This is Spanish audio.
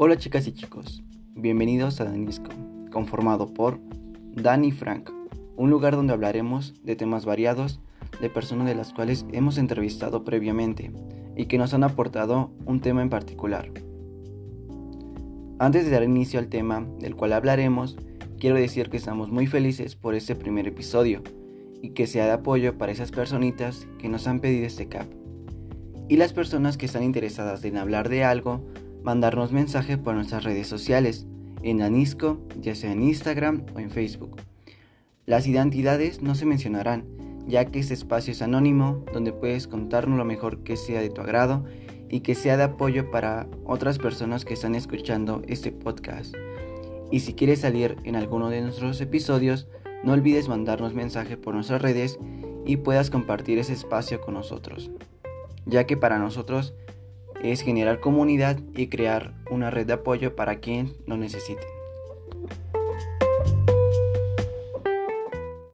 Hola chicas y chicos, bienvenidos a Danisco, conformado por Dani Frank, un lugar donde hablaremos de temas variados de personas de las cuales hemos entrevistado previamente y que nos han aportado un tema en particular. Antes de dar inicio al tema del cual hablaremos, quiero decir que estamos muy felices por este primer episodio y que sea de apoyo para esas personitas que nos han pedido este cap. Y las personas que están interesadas en hablar de algo mandarnos mensaje por nuestras redes sociales, en Anisco, ya sea en Instagram o en Facebook. Las identidades no se mencionarán, ya que este espacio es anónimo, donde puedes contarnos lo mejor que sea de tu agrado y que sea de apoyo para otras personas que están escuchando este podcast. Y si quieres salir en alguno de nuestros episodios, no olvides mandarnos mensaje por nuestras redes y puedas compartir ese espacio con nosotros, ya que para nosotros es generar comunidad y crear una red de apoyo para quien lo necesite.